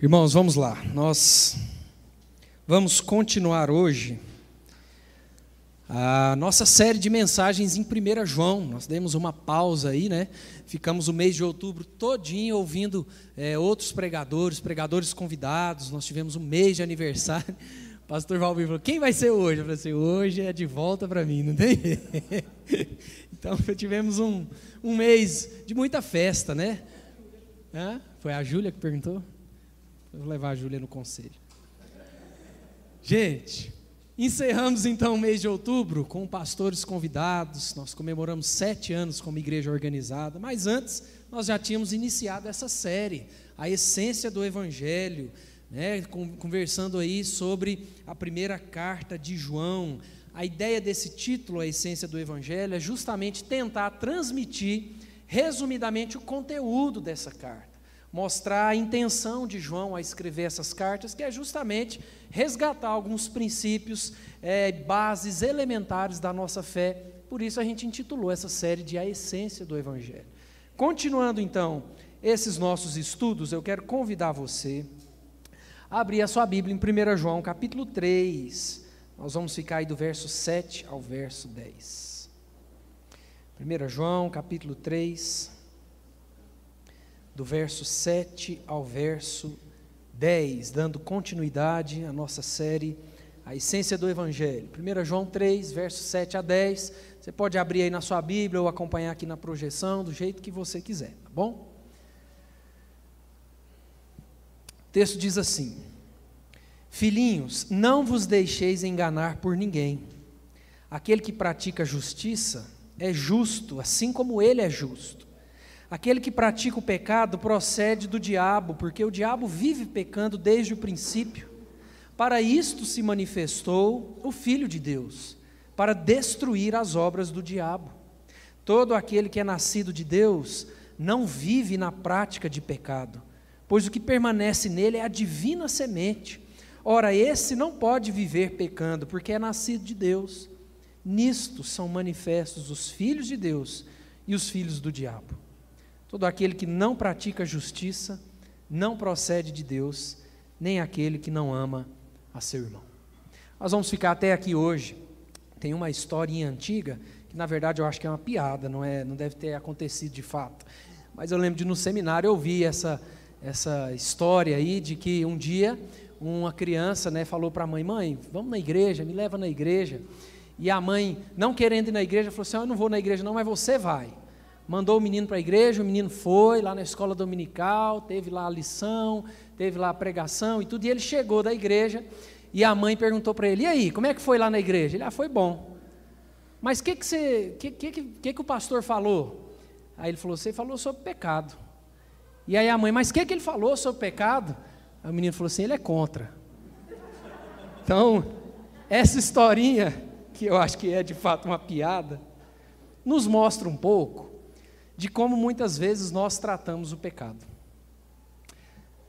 Irmãos, vamos lá. Nós vamos continuar hoje a nossa série de mensagens em 1 João. Nós demos uma pausa aí, né? Ficamos o mês de outubro todinho ouvindo é, outros pregadores, pregadores convidados. Nós tivemos um mês de aniversário. O pastor Valmir falou: Quem vai ser hoje? Eu falei assim: Hoje é de volta para mim, não tem? então tivemos um, um mês de muita festa, né? Hã? Foi a Júlia que perguntou? Vou levar a Júlia no conselho. Gente, encerramos então o mês de outubro com pastores convidados. Nós comemoramos sete anos como igreja organizada, mas antes nós já tínhamos iniciado essa série, a essência do Evangelho, né, conversando aí sobre a primeira carta de João. A ideia desse título, a essência do Evangelho, é justamente tentar transmitir resumidamente o conteúdo dessa carta mostrar a intenção de João a escrever essas cartas, que é justamente resgatar alguns princípios, é, bases elementares da nossa fé. Por isso a gente intitulou essa série de A Essência do Evangelho. Continuando então esses nossos estudos, eu quero convidar você a abrir a sua Bíblia em 1 João, capítulo 3. Nós vamos ficar aí do verso 7 ao verso 10. 1 João, capítulo 3 do verso 7 ao verso 10, dando continuidade à nossa série A Essência do Evangelho. 1 João 3, verso 7 a 10. Você pode abrir aí na sua Bíblia ou acompanhar aqui na projeção, do jeito que você quiser, tá bom? O texto diz assim: Filhinhos, não vos deixeis enganar por ninguém. Aquele que pratica justiça é justo, assim como ele é justo. Aquele que pratica o pecado procede do diabo, porque o diabo vive pecando desde o princípio. Para isto se manifestou o Filho de Deus, para destruir as obras do diabo. Todo aquele que é nascido de Deus não vive na prática de pecado, pois o que permanece nele é a divina semente. Ora, esse não pode viver pecando, porque é nascido de Deus. Nisto são manifestos os filhos de Deus e os filhos do diabo. Todo aquele que não pratica justiça não procede de Deus, nem aquele que não ama a seu irmão. Nós vamos ficar até aqui hoje. Tem uma historinha antiga, que na verdade eu acho que é uma piada, não, é, não deve ter acontecido de fato. Mas eu lembro de no seminário ouvir essa, essa história aí de que um dia uma criança né, falou para a mãe: Mãe, vamos na igreja, me leva na igreja. E a mãe, não querendo ir na igreja, falou assim: Eu não vou na igreja, não, mas você vai mandou o menino para a igreja, o menino foi lá na escola dominical, teve lá a lição, teve lá a pregação e tudo, e ele chegou da igreja e a mãe perguntou para ele: E aí, como é que foi lá na igreja? Ele: Ah, foi bom. Mas o que, que, você, que, que, que, que o pastor falou? Aí ele falou: Você falou sobre pecado. E aí a mãe: Mas o que, que ele falou sobre pecado? Aí o menino falou assim: Ele é contra. Então, essa historinha, que eu acho que é de fato uma piada, nos mostra um pouco de como muitas vezes nós tratamos o pecado.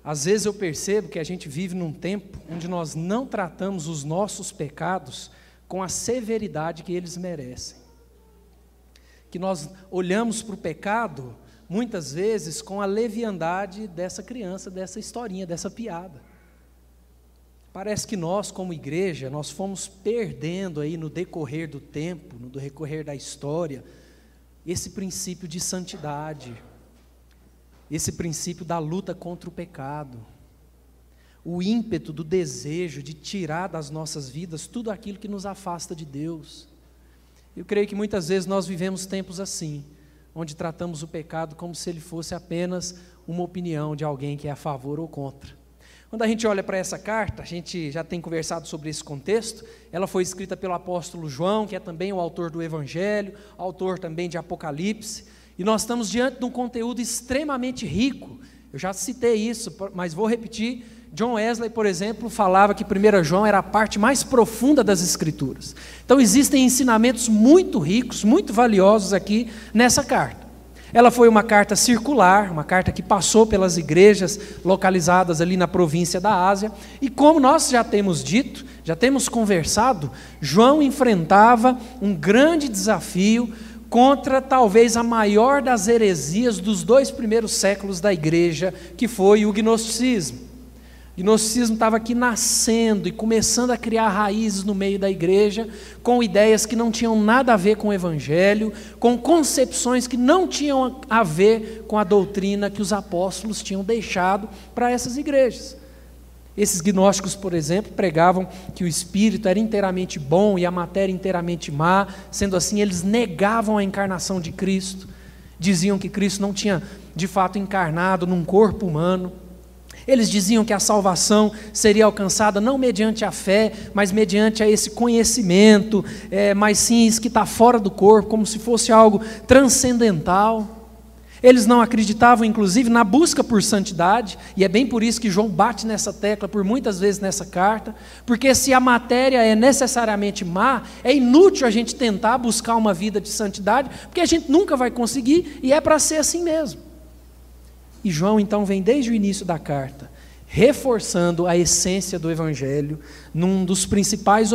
Às vezes eu percebo que a gente vive num tempo onde nós não tratamos os nossos pecados com a severidade que eles merecem. Que nós olhamos para o pecado, muitas vezes, com a leviandade dessa criança, dessa historinha, dessa piada. Parece que nós, como igreja, nós fomos perdendo aí no decorrer do tempo, no decorrer da história, esse princípio de santidade, esse princípio da luta contra o pecado, o ímpeto do desejo de tirar das nossas vidas tudo aquilo que nos afasta de Deus. Eu creio que muitas vezes nós vivemos tempos assim, onde tratamos o pecado como se ele fosse apenas uma opinião de alguém que é a favor ou contra. Quando a gente olha para essa carta, a gente já tem conversado sobre esse contexto, ela foi escrita pelo apóstolo João, que é também o autor do Evangelho, autor também de Apocalipse, e nós estamos diante de um conteúdo extremamente rico. Eu já citei isso, mas vou repetir. John Wesley, por exemplo, falava que 1 João era a parte mais profunda das Escrituras. Então existem ensinamentos muito ricos, muito valiosos aqui nessa carta. Ela foi uma carta circular, uma carta que passou pelas igrejas localizadas ali na província da Ásia, e como nós já temos dito, já temos conversado, João enfrentava um grande desafio contra talvez a maior das heresias dos dois primeiros séculos da igreja, que foi o gnosticismo. Gnosticismo estava aqui nascendo e começando a criar raízes no meio da igreja, com ideias que não tinham nada a ver com o evangelho, com concepções que não tinham a ver com a doutrina que os apóstolos tinham deixado para essas igrejas. Esses gnósticos, por exemplo, pregavam que o espírito era inteiramente bom e a matéria inteiramente má, sendo assim, eles negavam a encarnação de Cristo, diziam que Cristo não tinha de fato encarnado num corpo humano. Eles diziam que a salvação seria alcançada não mediante a fé, mas mediante a esse conhecimento, é, mas sim isso que está fora do corpo, como se fosse algo transcendental. Eles não acreditavam, inclusive, na busca por santidade, e é bem por isso que João bate nessa tecla por muitas vezes nessa carta, porque se a matéria é necessariamente má, é inútil a gente tentar buscar uma vida de santidade, porque a gente nunca vai conseguir e é para ser assim mesmo. E João então vem desde o início da carta, reforçando a essência do Evangelho, num dos principais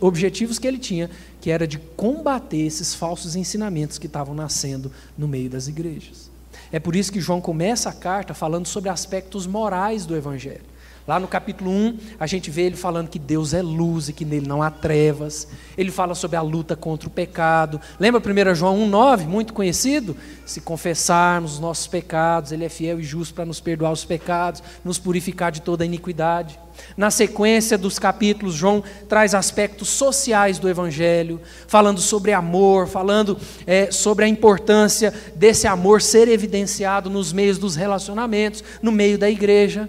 objetivos que ele tinha, que era de combater esses falsos ensinamentos que estavam nascendo no meio das igrejas. É por isso que João começa a carta falando sobre aspectos morais do Evangelho. Lá no capítulo 1, a gente vê ele falando que Deus é luz e que nele não há trevas. Ele fala sobre a luta contra o pecado. Lembra 1 João 1,9, muito conhecido? Se confessarmos os nossos pecados, Ele é fiel e justo para nos perdoar os pecados, nos purificar de toda iniquidade. Na sequência dos capítulos, João traz aspectos sociais do Evangelho, falando sobre amor, falando é, sobre a importância desse amor ser evidenciado nos meios dos relacionamentos, no meio da igreja.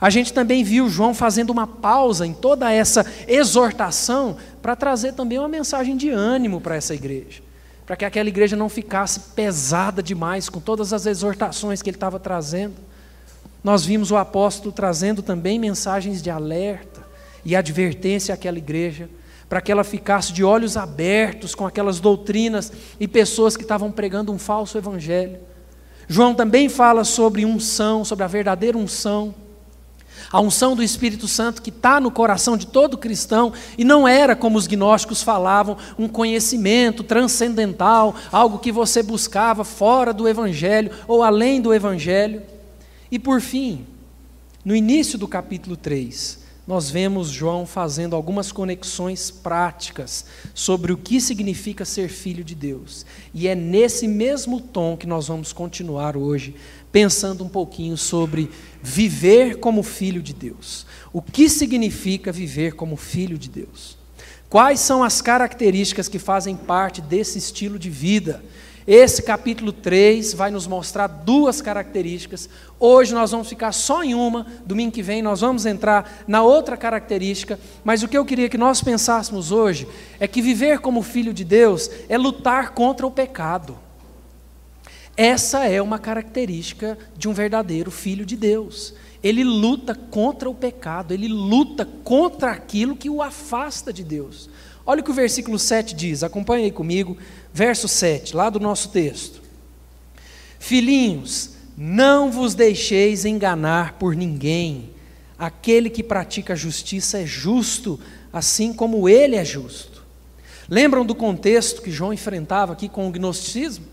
A gente também viu João fazendo uma pausa em toda essa exortação para trazer também uma mensagem de ânimo para essa igreja, para que aquela igreja não ficasse pesada demais com todas as exortações que ele estava trazendo. Nós vimos o apóstolo trazendo também mensagens de alerta e advertência àquela igreja, para que ela ficasse de olhos abertos com aquelas doutrinas e pessoas que estavam pregando um falso evangelho. João também fala sobre unção, sobre a verdadeira unção a unção do Espírito Santo que está no coração de todo cristão e não era, como os gnósticos falavam, um conhecimento transcendental, algo que você buscava fora do Evangelho ou além do Evangelho. E por fim, no início do capítulo 3, nós vemos João fazendo algumas conexões práticas sobre o que significa ser filho de Deus. E é nesse mesmo tom que nós vamos continuar hoje, pensando um pouquinho sobre viver como filho de Deus. O que significa viver como filho de Deus? Quais são as características que fazem parte desse estilo de vida? Esse capítulo 3 vai nos mostrar duas características. Hoje nós vamos ficar só em uma, domingo que vem nós vamos entrar na outra característica, mas o que eu queria que nós pensássemos hoje é que viver como filho de Deus é lutar contra o pecado. Essa é uma característica de um verdadeiro filho de Deus. Ele luta contra o pecado, ele luta contra aquilo que o afasta de Deus. Olha o que o versículo 7 diz, acompanhe aí comigo, verso 7, lá do nosso texto. Filhinhos, não vos deixeis enganar por ninguém, aquele que pratica justiça é justo, assim como ele é justo. Lembram do contexto que João enfrentava aqui com o gnosticismo?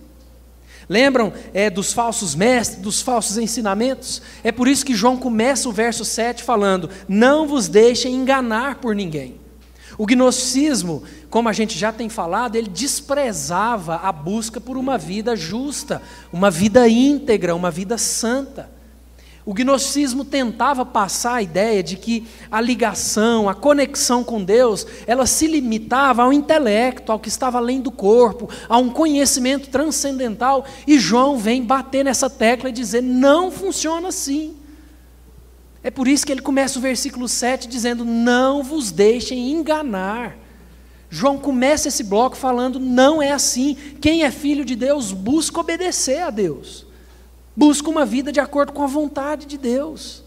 Lembram é, dos falsos mestres, dos falsos ensinamentos? É por isso que João começa o verso 7 falando: Não vos deixem enganar por ninguém. O gnosticismo, como a gente já tem falado, ele desprezava a busca por uma vida justa, uma vida íntegra, uma vida santa. O gnosticismo tentava passar a ideia de que a ligação, a conexão com Deus, ela se limitava ao intelecto, ao que estava além do corpo, a um conhecimento transcendental, e João vem bater nessa tecla e dizer: não funciona assim. É por isso que ele começa o versículo 7 dizendo: Não vos deixem enganar. João começa esse bloco falando: Não é assim. Quem é filho de Deus busca obedecer a Deus. Busca uma vida de acordo com a vontade de Deus.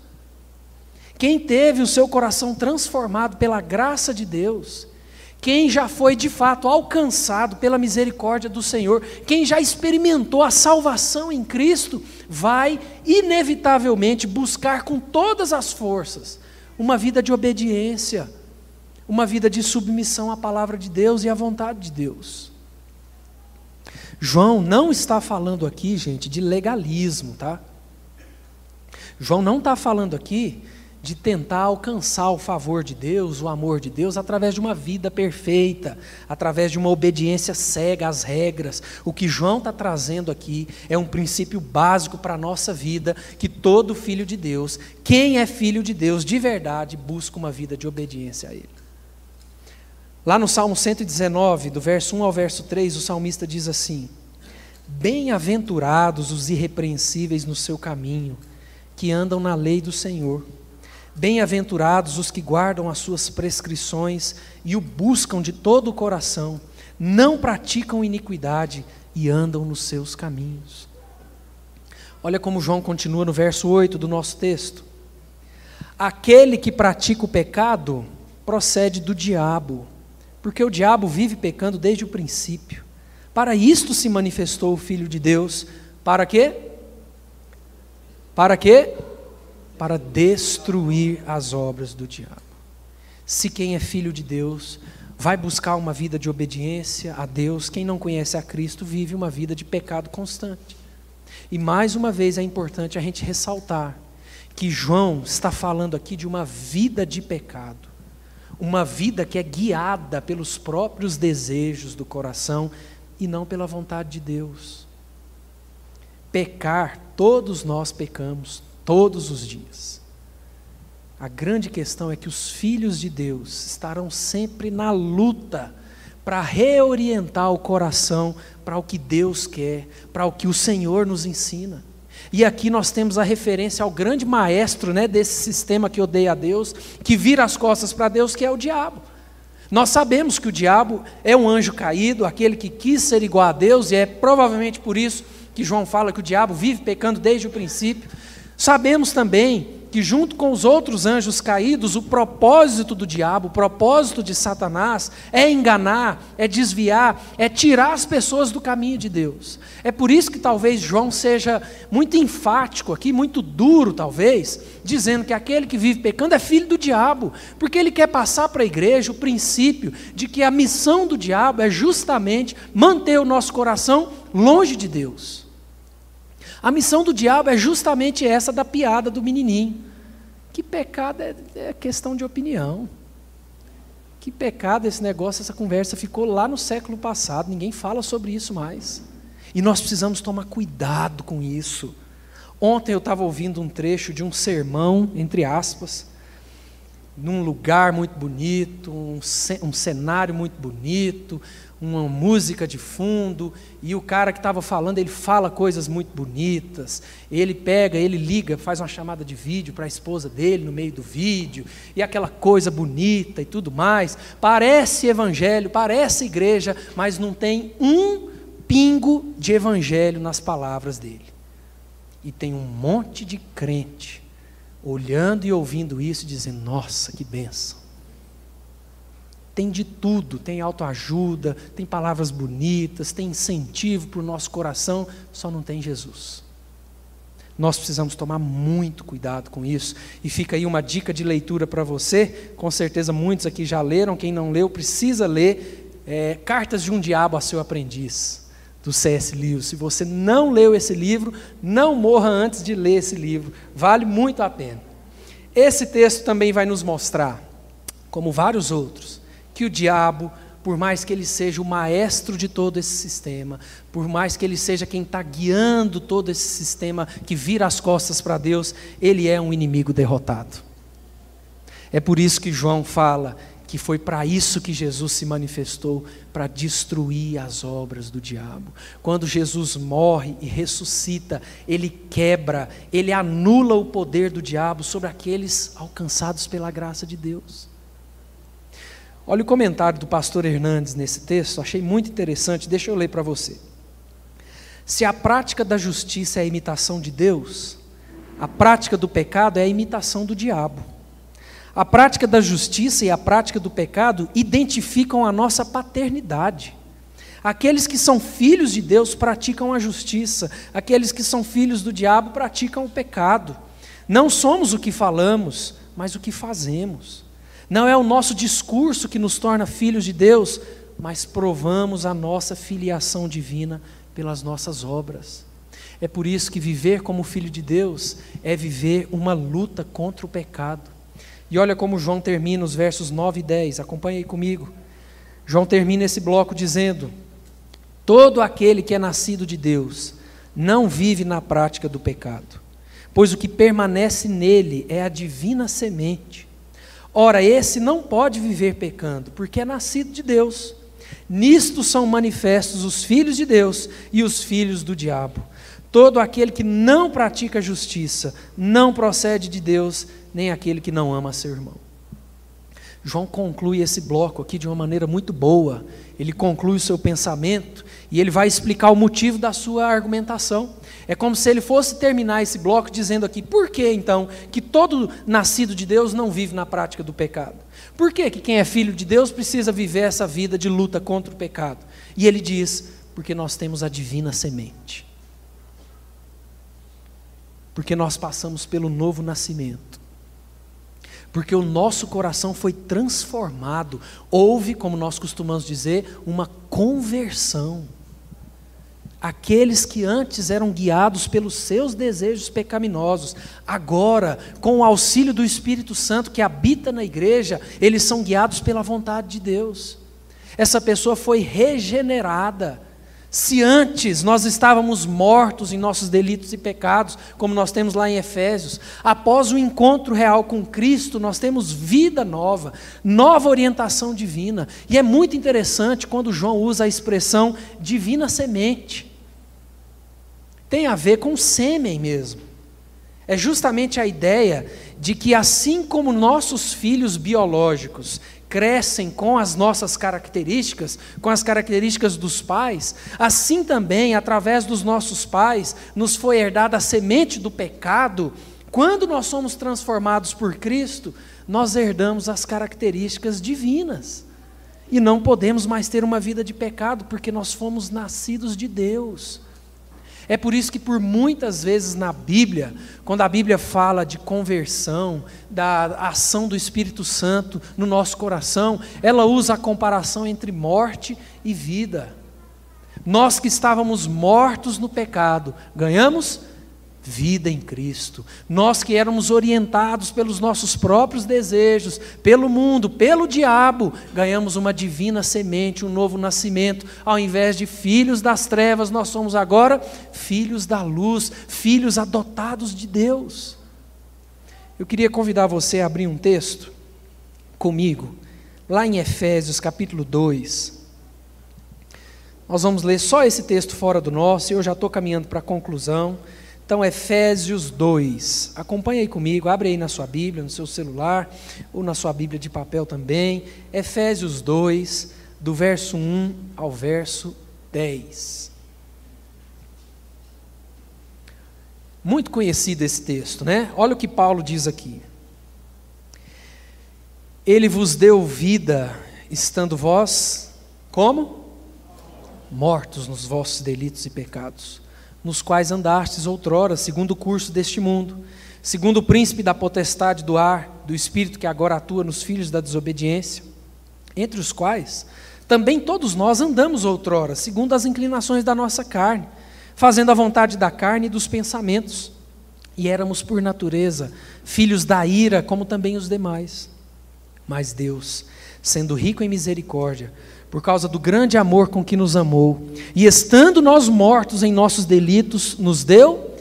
Quem teve o seu coração transformado pela graça de Deus, quem já foi de fato alcançado pela misericórdia do Senhor, quem já experimentou a salvação em Cristo, vai inevitavelmente buscar com todas as forças uma vida de obediência, uma vida de submissão à palavra de Deus e à vontade de Deus. João não está falando aqui, gente, de legalismo, tá? João não está falando aqui de tentar alcançar o favor de Deus, o amor de Deus, através de uma vida perfeita, através de uma obediência cega às regras. O que João está trazendo aqui é um princípio básico para a nossa vida, que todo filho de Deus, quem é filho de Deus de verdade, busca uma vida de obediência a Ele. Lá no Salmo 119, do verso 1 ao verso 3, o salmista diz assim: Bem-aventurados os irrepreensíveis no seu caminho, que andam na lei do Senhor. Bem-aventurados os que guardam as suas prescrições e o buscam de todo o coração, não praticam iniquidade e andam nos seus caminhos. Olha como João continua no verso 8 do nosso texto. Aquele que pratica o pecado procede do diabo, porque o diabo vive pecando desde o princípio. Para isto se manifestou o Filho de Deus, para quê? Para quê? para destruir as obras do diabo. Se quem é filho de Deus vai buscar uma vida de obediência a Deus, quem não conhece a Cristo vive uma vida de pecado constante. E mais uma vez é importante a gente ressaltar que João está falando aqui de uma vida de pecado, uma vida que é guiada pelos próprios desejos do coração e não pela vontade de Deus. Pecar, todos nós pecamos, todos os dias. A grande questão é que os filhos de Deus estarão sempre na luta para reorientar o coração para o que Deus quer, para o que o Senhor nos ensina. E aqui nós temos a referência ao grande maestro né, desse sistema que odeia a Deus, que vira as costas para Deus, que é o diabo. Nós sabemos que o diabo é um anjo caído, aquele que quis ser igual a Deus, e é provavelmente por isso que João fala que o diabo vive pecando desde o princípio. Sabemos também que, junto com os outros anjos caídos, o propósito do diabo, o propósito de Satanás é enganar, é desviar, é tirar as pessoas do caminho de Deus. É por isso que talvez João seja muito enfático aqui, muito duro, talvez, dizendo que aquele que vive pecando é filho do diabo, porque ele quer passar para a igreja o princípio de que a missão do diabo é justamente manter o nosso coração longe de Deus. A missão do diabo é justamente essa da piada do menininho. Que pecado é, é questão de opinião. Que pecado esse negócio, essa conversa ficou lá no século passado, ninguém fala sobre isso mais. E nós precisamos tomar cuidado com isso. Ontem eu estava ouvindo um trecho de um sermão, entre aspas, num lugar muito bonito, um, um cenário muito bonito, uma música de fundo, e o cara que estava falando, ele fala coisas muito bonitas, ele pega, ele liga, faz uma chamada de vídeo para a esposa dele no meio do vídeo, e aquela coisa bonita e tudo mais. Parece evangelho, parece igreja, mas não tem um pingo de evangelho nas palavras dele. E tem um monte de crente olhando e ouvindo isso, dizendo: Nossa, que benção tem de tudo, tem autoajuda, tem palavras bonitas, tem incentivo para o nosso coração, só não tem Jesus. Nós precisamos tomar muito cuidado com isso. E fica aí uma dica de leitura para você. Com certeza muitos aqui já leram. Quem não leu, precisa ler é, Cartas de um Diabo a Seu Aprendiz, do C.S. Lewis. Se você não leu esse livro, não morra antes de ler esse livro. Vale muito a pena. Esse texto também vai nos mostrar, como vários outros, que o diabo, por mais que ele seja o maestro de todo esse sistema, por mais que ele seja quem está guiando todo esse sistema que vira as costas para Deus, ele é um inimigo derrotado. É por isso que João fala que foi para isso que Jesus se manifestou para destruir as obras do diabo. Quando Jesus morre e ressuscita, ele quebra, ele anula o poder do diabo sobre aqueles alcançados pela graça de Deus. Olha o comentário do pastor Hernandes nesse texto, achei muito interessante, deixa eu ler para você. Se a prática da justiça é a imitação de Deus, a prática do pecado é a imitação do diabo. A prática da justiça e a prática do pecado identificam a nossa paternidade. Aqueles que são filhos de Deus praticam a justiça, aqueles que são filhos do diabo praticam o pecado. Não somos o que falamos, mas o que fazemos. Não é o nosso discurso que nos torna filhos de Deus, mas provamos a nossa filiação divina pelas nossas obras. É por isso que viver como filho de Deus é viver uma luta contra o pecado. E olha como João termina os versos 9 e 10, acompanhe aí comigo. João termina esse bloco dizendo: Todo aquele que é nascido de Deus não vive na prática do pecado, pois o que permanece nele é a divina semente. Ora, esse não pode viver pecando, porque é nascido de Deus. Nisto são manifestos os filhos de Deus e os filhos do diabo. Todo aquele que não pratica justiça não procede de Deus, nem aquele que não ama seu irmão. João conclui esse bloco aqui de uma maneira muito boa. Ele conclui o seu pensamento e ele vai explicar o motivo da sua argumentação. É como se ele fosse terminar esse bloco dizendo aqui: por que então que todo nascido de Deus não vive na prática do pecado? Por que, que quem é filho de Deus precisa viver essa vida de luta contra o pecado? E ele diz: porque nós temos a divina semente. Porque nós passamos pelo novo nascimento porque o nosso coração foi transformado. Houve, como nós costumamos dizer, uma conversão. Aqueles que antes eram guiados pelos seus desejos pecaminosos, agora, com o auxílio do Espírito Santo que habita na igreja, eles são guiados pela vontade de Deus. Essa pessoa foi regenerada se antes nós estávamos mortos em nossos delitos e pecados, como nós temos lá em Efésios, após o encontro real com Cristo, nós temos vida nova, nova orientação divina. E é muito interessante quando João usa a expressão divina semente. Tem a ver com sêmen mesmo. É justamente a ideia de que, assim como nossos filhos biológicos crescem com as nossas características, com as características dos pais, assim também, através dos nossos pais, nos foi herdada a semente do pecado. Quando nós somos transformados por Cristo, nós herdamos as características divinas. E não podemos mais ter uma vida de pecado, porque nós fomos nascidos de Deus. É por isso que, por muitas vezes na Bíblia, quando a Bíblia fala de conversão, da ação do Espírito Santo no nosso coração, ela usa a comparação entre morte e vida. Nós que estávamos mortos no pecado, ganhamos vida em Cristo. Nós que éramos orientados pelos nossos próprios desejos, pelo mundo, pelo diabo, ganhamos uma divina semente, um novo nascimento. Ao invés de filhos das trevas, nós somos agora filhos da luz, filhos adotados de Deus. Eu queria convidar você a abrir um texto comigo, lá em Efésios capítulo 2. Nós vamos ler só esse texto fora do nosso, e eu já estou caminhando para a conclusão. Então, Efésios 2. Acompanhe aí comigo, abre aí na sua Bíblia, no seu celular, ou na sua Bíblia de papel também. Efésios 2, do verso 1 ao verso 10. Muito conhecido esse texto, né? Olha o que Paulo diz aqui. Ele vos deu vida, estando vós, como? Mortos nos vossos delitos e pecados nos quais andastes outrora, segundo o curso deste mundo, segundo o príncipe da potestade do ar, do espírito que agora atua nos filhos da desobediência, entre os quais também todos nós andamos outrora, segundo as inclinações da nossa carne, fazendo a vontade da carne e dos pensamentos, e éramos por natureza filhos da ira, como também os demais. Mas Deus, sendo rico em misericórdia, por causa do grande amor com que nos amou, e estando nós mortos em nossos delitos, nos deu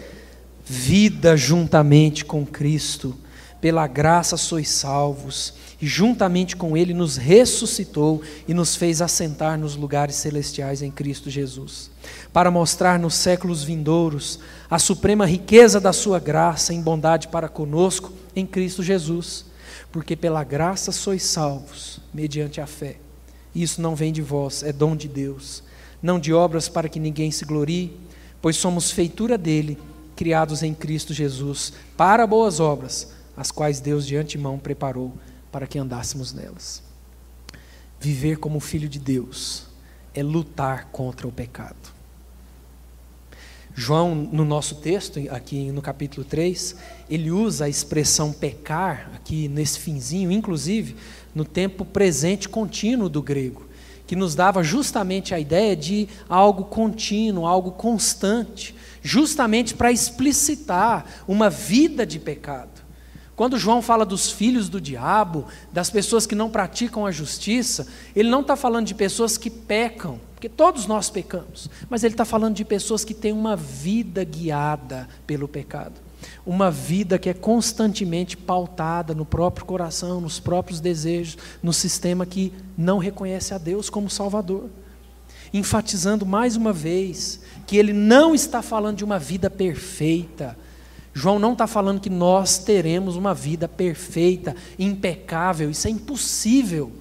vida juntamente com Cristo. Pela graça sois salvos, e juntamente com Ele nos ressuscitou e nos fez assentar nos lugares celestiais em Cristo Jesus, para mostrar nos séculos vindouros a suprema riqueza da Sua graça em bondade para conosco em Cristo Jesus, porque pela graça sois salvos, mediante a fé. Isso não vem de vós, é dom de Deus. Não de obras para que ninguém se glorie, pois somos feitura dele, criados em Cristo Jesus, para boas obras, as quais Deus de antemão preparou para que andássemos nelas. Viver como filho de Deus é lutar contra o pecado. João, no nosso texto, aqui no capítulo 3, ele usa a expressão pecar, aqui nesse finzinho, inclusive, no tempo presente contínuo do grego, que nos dava justamente a ideia de algo contínuo, algo constante, justamente para explicitar uma vida de pecado. Quando João fala dos filhos do diabo, das pessoas que não praticam a justiça, ele não está falando de pessoas que pecam, porque todos nós pecamos, mas ele está falando de pessoas que têm uma vida guiada pelo pecado. Uma vida que é constantemente pautada no próprio coração, nos próprios desejos, no sistema que não reconhece a Deus como Salvador. Enfatizando mais uma vez que ele não está falando de uma vida perfeita, João não está falando que nós teremos uma vida perfeita, impecável, isso é impossível.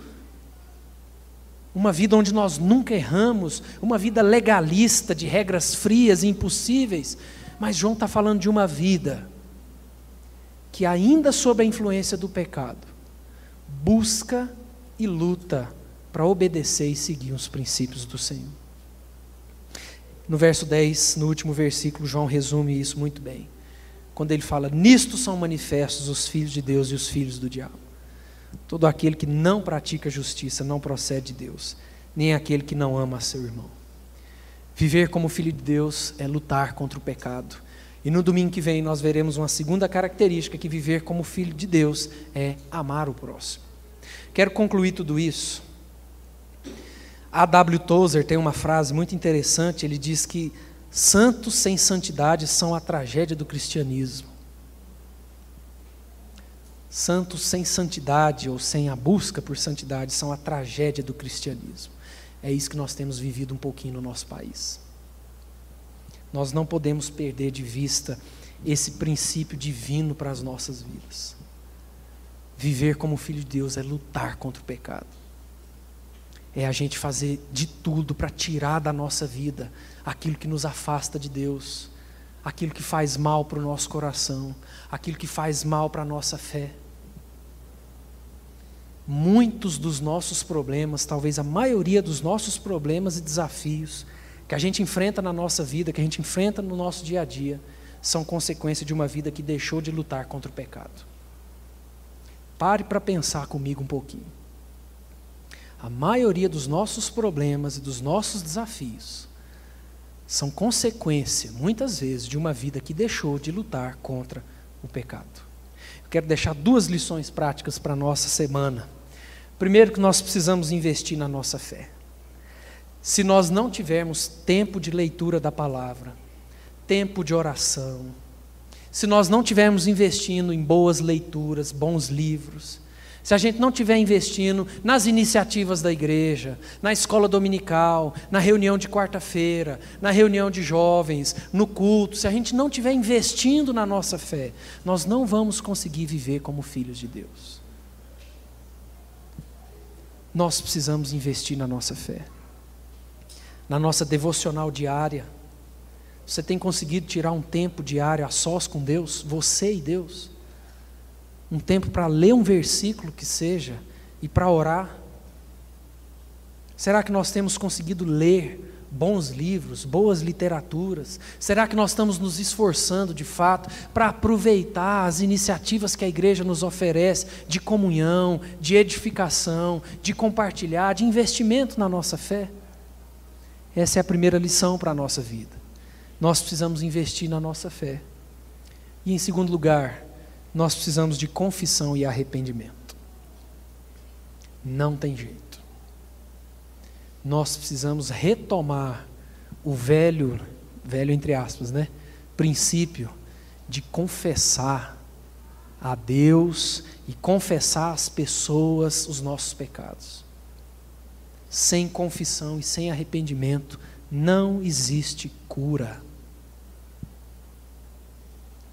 Uma vida onde nós nunca erramos, uma vida legalista, de regras frias e impossíveis. Mas João está falando de uma vida que, ainda sob a influência do pecado, busca e luta para obedecer e seguir os princípios do Senhor. No verso 10, no último versículo, João resume isso muito bem quando ele fala: Nisto são manifestos os filhos de Deus e os filhos do diabo. Todo aquele que não pratica justiça não procede de Deus, nem aquele que não ama seu irmão. Viver como filho de Deus é lutar contra o pecado. E no domingo que vem nós veremos uma segunda característica que viver como filho de Deus é amar o próximo. Quero concluir tudo isso. A W. Tozer tem uma frase muito interessante, ele diz que Santos sem santidade são a tragédia do cristianismo. Santos sem santidade ou sem a busca por santidade são a tragédia do cristianismo. É isso que nós temos vivido um pouquinho no nosso país. Nós não podemos perder de vista esse princípio divino para as nossas vidas. Viver como filho de Deus é lutar contra o pecado. É a gente fazer de tudo para tirar da nossa vida aquilo que nos afasta de Deus, aquilo que faz mal para o nosso coração, aquilo que faz mal para a nossa fé. Muitos dos nossos problemas, talvez a maioria dos nossos problemas e desafios que a gente enfrenta na nossa vida, que a gente enfrenta no nosso dia a dia, são consequência de uma vida que deixou de lutar contra o pecado. Pare para pensar comigo um pouquinho. A maioria dos nossos problemas e dos nossos desafios são consequência, muitas vezes, de uma vida que deixou de lutar contra o pecado. Eu quero deixar duas lições práticas para a nossa semana. Primeiro, que nós precisamos investir na nossa fé. Se nós não tivermos tempo de leitura da palavra, tempo de oração, se nós não tivermos investindo em boas leituras, bons livros, se a gente não estiver investindo nas iniciativas da igreja, na escola dominical, na reunião de quarta-feira, na reunião de jovens, no culto, se a gente não estiver investindo na nossa fé, nós não vamos conseguir viver como filhos de Deus. Nós precisamos investir na nossa fé, na nossa devocional diária. Você tem conseguido tirar um tempo diário a sós com Deus, você e Deus? Um tempo para ler um versículo que seja e para orar? Será que nós temos conseguido ler bons livros, boas literaturas? Será que nós estamos nos esforçando de fato para aproveitar as iniciativas que a igreja nos oferece de comunhão, de edificação, de compartilhar, de investimento na nossa fé? Essa é a primeira lição para a nossa vida. Nós precisamos investir na nossa fé. E em segundo lugar, nós precisamos de confissão e arrependimento. Não tem jeito. Nós precisamos retomar o velho, velho entre aspas, né? Princípio de confessar a Deus e confessar às pessoas os nossos pecados. Sem confissão e sem arrependimento não existe cura.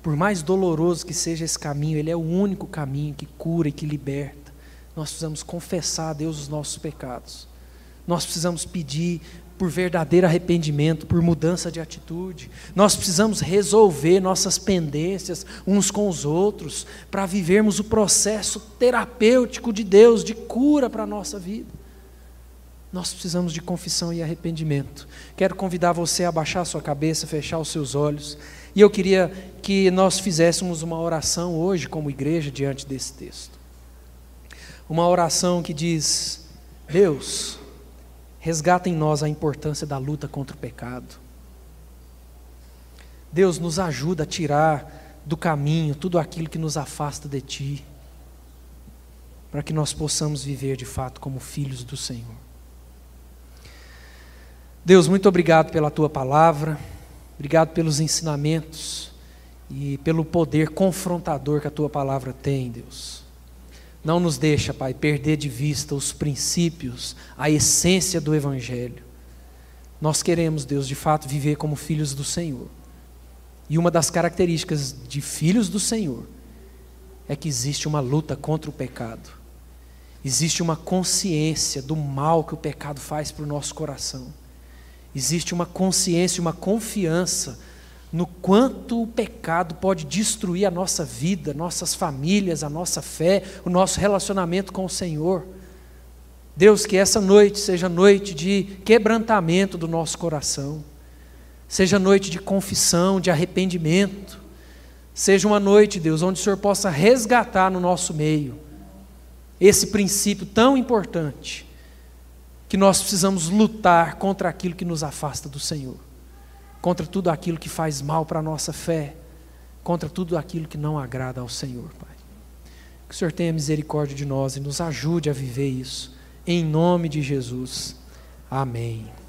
Por mais doloroso que seja esse caminho, ele é o único caminho que cura e que liberta. Nós precisamos confessar a Deus os nossos pecados. Nós precisamos pedir por verdadeiro arrependimento, por mudança de atitude. Nós precisamos resolver nossas pendências uns com os outros para vivermos o processo terapêutico de Deus de cura para a nossa vida. Nós precisamos de confissão e arrependimento. Quero convidar você a baixar sua cabeça, fechar os seus olhos. E eu queria que nós fizéssemos uma oração hoje, como igreja, diante desse texto. Uma oração que diz: Deus, resgata em nós a importância da luta contra o pecado. Deus nos ajuda a tirar do caminho tudo aquilo que nos afasta de Ti, para que nós possamos viver de fato como filhos do Senhor. Deus, muito obrigado pela Tua palavra, obrigado pelos ensinamentos e pelo poder confrontador que a Tua palavra tem, Deus. Não nos deixa, Pai, perder de vista os princípios, a essência do Evangelho. Nós queremos, Deus, de fato, viver como filhos do Senhor. E uma das características de filhos do Senhor é que existe uma luta contra o pecado. Existe uma consciência do mal que o pecado faz para o nosso coração. Existe uma consciência, uma confiança no quanto o pecado pode destruir a nossa vida, nossas famílias, a nossa fé, o nosso relacionamento com o Senhor. Deus, que essa noite seja noite de quebrantamento do nosso coração, seja noite de confissão, de arrependimento, seja uma noite, Deus, onde o Senhor possa resgatar no nosso meio esse princípio tão importante, que nós precisamos lutar contra aquilo que nos afasta do Senhor contra tudo aquilo que faz mal para a nossa fé, contra tudo aquilo que não agrada ao Senhor, Pai. Que o Senhor tenha misericórdia de nós e nos ajude a viver isso, em nome de Jesus. Amém.